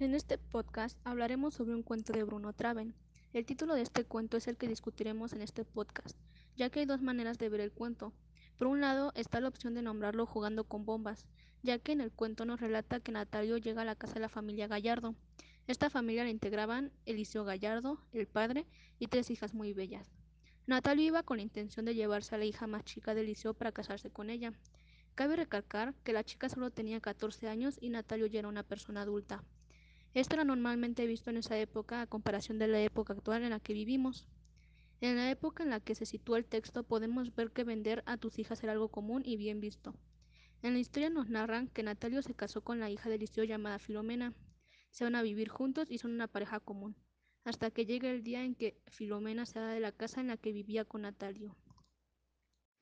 En este podcast hablaremos sobre un cuento de Bruno Traven. El título de este cuento es el que discutiremos en este podcast, ya que hay dos maneras de ver el cuento. Por un lado está la opción de nombrarlo jugando con bombas, ya que en el cuento nos relata que Natalio llega a la casa de la familia Gallardo. Esta familia la integraban Eliseo Gallardo, el padre, y tres hijas muy bellas. Natalio iba con la intención de llevarse a la hija más chica de Eliseo para casarse con ella. Cabe recalcar que la chica solo tenía 14 años y Natalio ya era una persona adulta. Esto era normalmente visto en esa época a comparación de la época actual en la que vivimos. En la época en la que se sitúa el texto podemos ver que vender a tus hijas era algo común y bien visto. En la historia nos narran que Natalio se casó con la hija de Liceo llamada Filomena. Se van a vivir juntos y son una pareja común, hasta que llega el día en que Filomena se va de la casa en la que vivía con Natalio.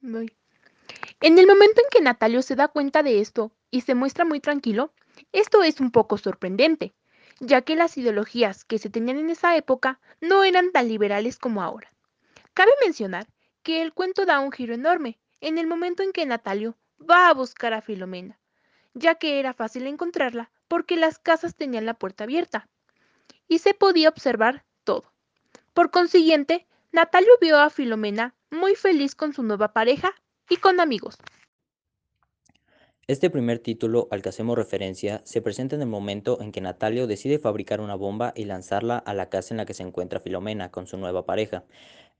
En el momento en que Natalio se da cuenta de esto y se muestra muy tranquilo, esto es un poco sorprendente ya que las ideologías que se tenían en esa época no eran tan liberales como ahora. Cabe mencionar que el cuento da un giro enorme en el momento en que Natalio va a buscar a Filomena, ya que era fácil encontrarla porque las casas tenían la puerta abierta y se podía observar todo. Por consiguiente, Natalio vio a Filomena muy feliz con su nueva pareja y con amigos. Este primer título al que hacemos referencia se presenta en el momento en que Natalio decide fabricar una bomba y lanzarla a la casa en la que se encuentra Filomena con su nueva pareja.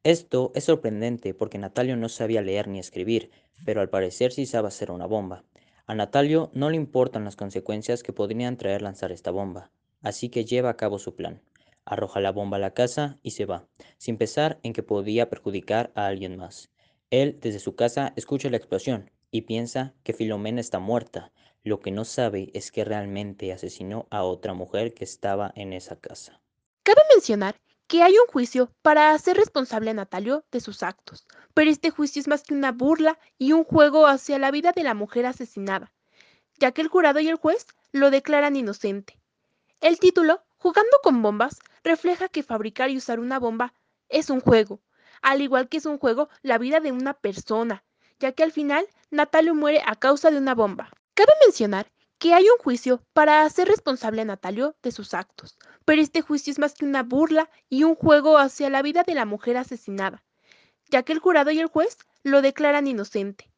Esto es sorprendente porque Natalio no sabía leer ni escribir, pero al parecer sí sabe hacer una bomba. A Natalio no le importan las consecuencias que podrían traer lanzar esta bomba, así que lleva a cabo su plan. Arroja la bomba a la casa y se va, sin pensar en que podía perjudicar a alguien más. Él, desde su casa, escucha la explosión y piensa que Filomena está muerta. Lo que no sabe es que realmente asesinó a otra mujer que estaba en esa casa. Cabe mencionar que hay un juicio para hacer responsable a Natalio de sus actos, pero este juicio es más que una burla y un juego hacia la vida de la mujer asesinada, ya que el jurado y el juez lo declaran inocente. El título, Jugando con bombas, refleja que fabricar y usar una bomba es un juego, al igual que es un juego la vida de una persona, ya que al final Natalio muere a causa de una bomba. Cabe mencionar que hay un juicio para hacer responsable a Natalio de sus actos, pero este juicio es más que una burla y un juego hacia la vida de la mujer asesinada, ya que el jurado y el juez lo declaran inocente.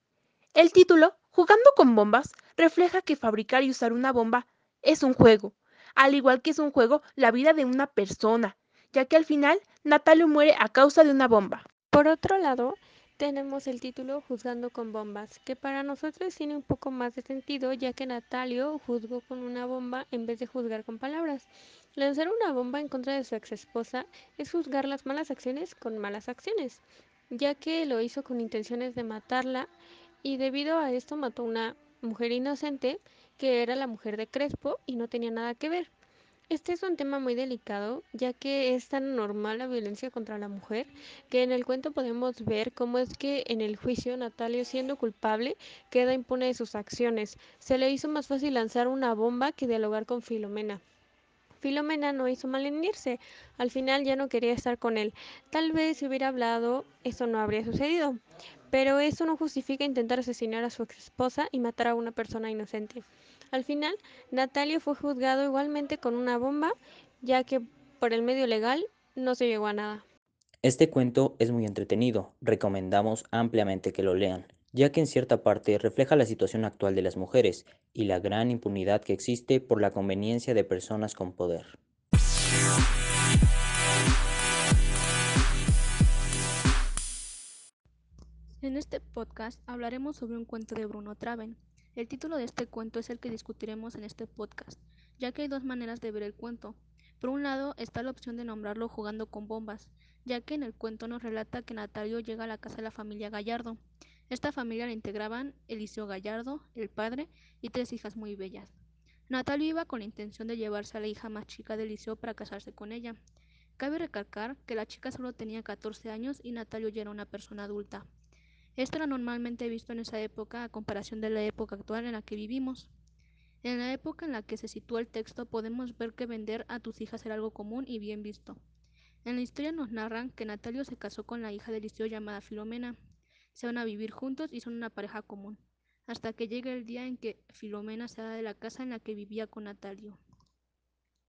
El título, Jugando con bombas, refleja que fabricar y usar una bomba es un juego, al igual que es un juego la vida de una persona, ya que al final Natalio muere a causa de una bomba. Por otro lado, tenemos el título Juzgando con bombas, que para nosotros tiene un poco más de sentido ya que Natalio juzgó con una bomba en vez de juzgar con palabras. Lanzar una bomba en contra de su ex esposa es juzgar las malas acciones con malas acciones, ya que lo hizo con intenciones de matarla y debido a esto mató a una mujer inocente que era la mujer de Crespo y no tenía nada que ver. Este es un tema muy delicado, ya que es tan normal la violencia contra la mujer, que en el cuento podemos ver cómo es que en el juicio Natalio, siendo culpable, queda impune de sus acciones. Se le hizo más fácil lanzar una bomba que dialogar con Filomena. Filomena no hizo mal en irse, al final ya no quería estar con él. Tal vez si hubiera hablado, eso no habría sucedido. Pero eso no justifica intentar asesinar a su ex esposa y matar a una persona inocente. Al final, Natalio fue juzgado igualmente con una bomba, ya que por el medio legal no se llegó a nada. Este cuento es muy entretenido, recomendamos ampliamente que lo lean, ya que en cierta parte refleja la situación actual de las mujeres y la gran impunidad que existe por la conveniencia de personas con poder. En este podcast hablaremos sobre un cuento de Bruno Traven, el título de este cuento es el que discutiremos en este podcast, ya que hay dos maneras de ver el cuento. Por un lado está la opción de nombrarlo jugando con bombas, ya que en el cuento nos relata que Natalio llega a la casa de la familia Gallardo. Esta familia la integraban Eliseo Gallardo, el padre, y tres hijas muy bellas. Natalio iba con la intención de llevarse a la hija más chica de Eliseo para casarse con ella. Cabe recalcar que la chica solo tenía 14 años y Natalio ya era una persona adulta. Esto era normalmente visto en esa época a comparación de la época actual en la que vivimos. En la época en la que se sitúa el texto podemos ver que vender a tus hijas era algo común y bien visto. En la historia nos narran que Natalio se casó con la hija de Liceo llamada Filomena. Se van a vivir juntos y son una pareja común, hasta que llega el día en que Filomena se va de la casa en la que vivía con Natalio.